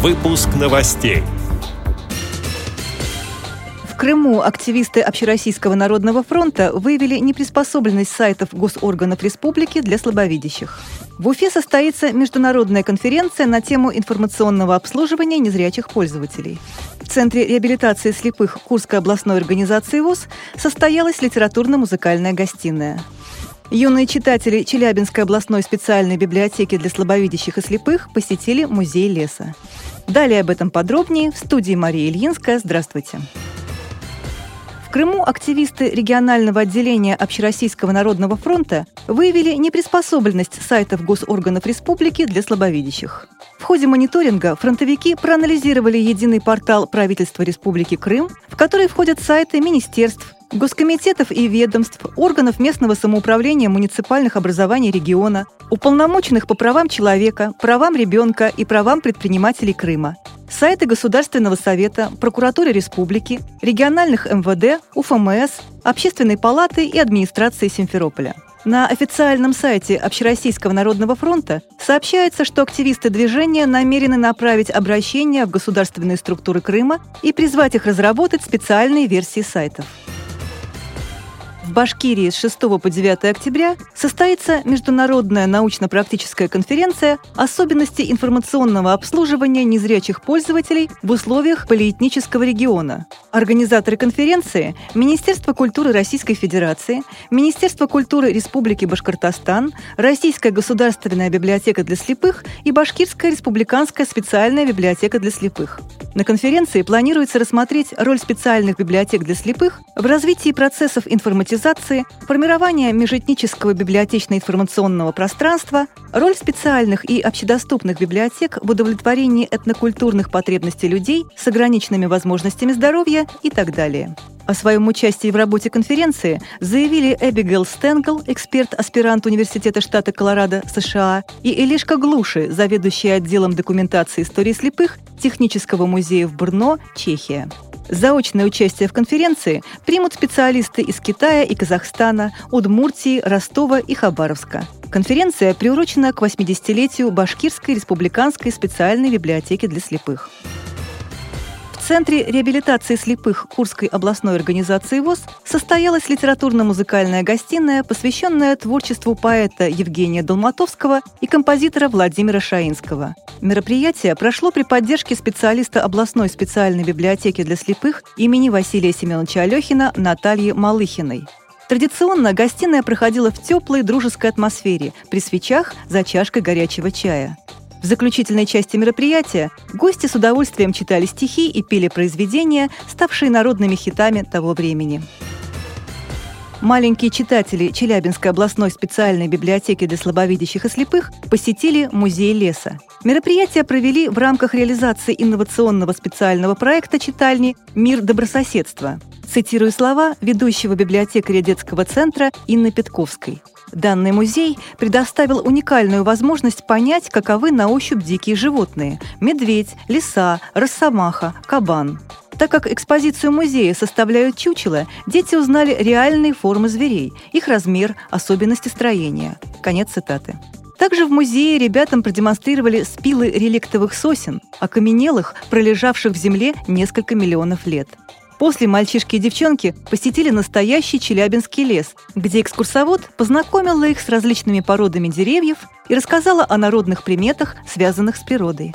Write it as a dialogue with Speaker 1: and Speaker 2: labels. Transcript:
Speaker 1: Выпуск новостей.
Speaker 2: В Крыму активисты Общероссийского народного фронта выявили неприспособленность сайтов госорганов республики для слабовидящих. В Уфе состоится международная конференция на тему информационного обслуживания незрячих пользователей. В Центре реабилитации слепых Курской областной организации ВОЗ состоялась литературно-музыкальная гостиная. Юные читатели Челябинской областной специальной библиотеки для слабовидящих и слепых посетили музей леса. Далее об этом подробнее в студии Мария Ильинская. Здравствуйте. В Крыму активисты регионального отделения Общероссийского народного фронта выявили неприспособленность сайтов госорганов республики для слабовидящих. В ходе мониторинга фронтовики проанализировали единый портал правительства Республики Крым, в который входят сайты министерств, госкомитетов и ведомств, органов местного самоуправления муниципальных образований региона, уполномоченных по правам человека, правам ребенка и правам предпринимателей Крыма, сайты Государственного совета, прокуратуры республики, региональных МВД, УФМС, Общественной палаты и администрации Симферополя. На официальном сайте Общероссийского народного фронта сообщается, что активисты движения намерены направить обращение в государственные структуры Крыма и призвать их разработать специальные версии сайтов. В Башкирии с 6 по 9 октября состоится международная научно-практическая конференция «Особенности информационного обслуживания незрячих пользователей в условиях полиэтнического региона». Организаторы конференции – Министерство культуры Российской Федерации, Министерство культуры Республики Башкортостан, Российская государственная библиотека для слепых и Башкирская республиканская специальная библиотека для слепых. На конференции планируется рассмотреть роль специальных библиотек для слепых в развитии процессов информатизации, формирования межэтнического библиотечно-информационного пространства, роль специальных и общедоступных библиотек в удовлетворении этнокультурных потребностей людей с ограниченными возможностями здоровья и так далее. О своем участии в работе конференции заявили Эбигейл Стенгл, эксперт-аспирант Университета штата Колорадо, США, и Элишка Глуши, заведующий отделом документации истории слепых Технического музея в Брно, Чехия. Заочное участие в конференции примут специалисты из Китая и Казахстана, Удмуртии, Ростова и Хабаровска. Конференция приурочена к 80-летию Башкирской республиканской специальной библиотеки для слепых. Центре реабилитации слепых Курской областной организации ВОЗ состоялась литературно-музыкальная гостиная, посвященная творчеству поэта Евгения Долматовского и композитора Владимира Шаинского. Мероприятие прошло при поддержке специалиста областной специальной библиотеки для слепых имени Василия Семеновича Алехина Натальи Малыхиной. Традиционно гостиная проходила в теплой дружеской атмосфере при свечах за чашкой горячего чая. В заключительной части мероприятия гости с удовольствием читали стихи и пели произведения, ставшие народными хитами того времени. Маленькие читатели Челябинской областной специальной библиотеки для слабовидящих и слепых посетили музей леса. Мероприятие провели в рамках реализации инновационного специального проекта читальни «Мир добрососедства». Цитирую слова ведущего библиотекаря детского центра Инны Петковской – Данный музей предоставил уникальную возможность понять, каковы на ощупь дикие животные – медведь, лиса, росомаха, кабан. Так как экспозицию музея составляют чучела, дети узнали реальные формы зверей, их размер, особенности строения. Конец цитаты. Также в музее ребятам продемонстрировали спилы реликтовых сосен, окаменелых, пролежавших в земле несколько миллионов лет – После мальчишки и девчонки посетили настоящий Челябинский лес, где экскурсовод познакомила их с различными породами деревьев и рассказала о народных приметах, связанных с природой.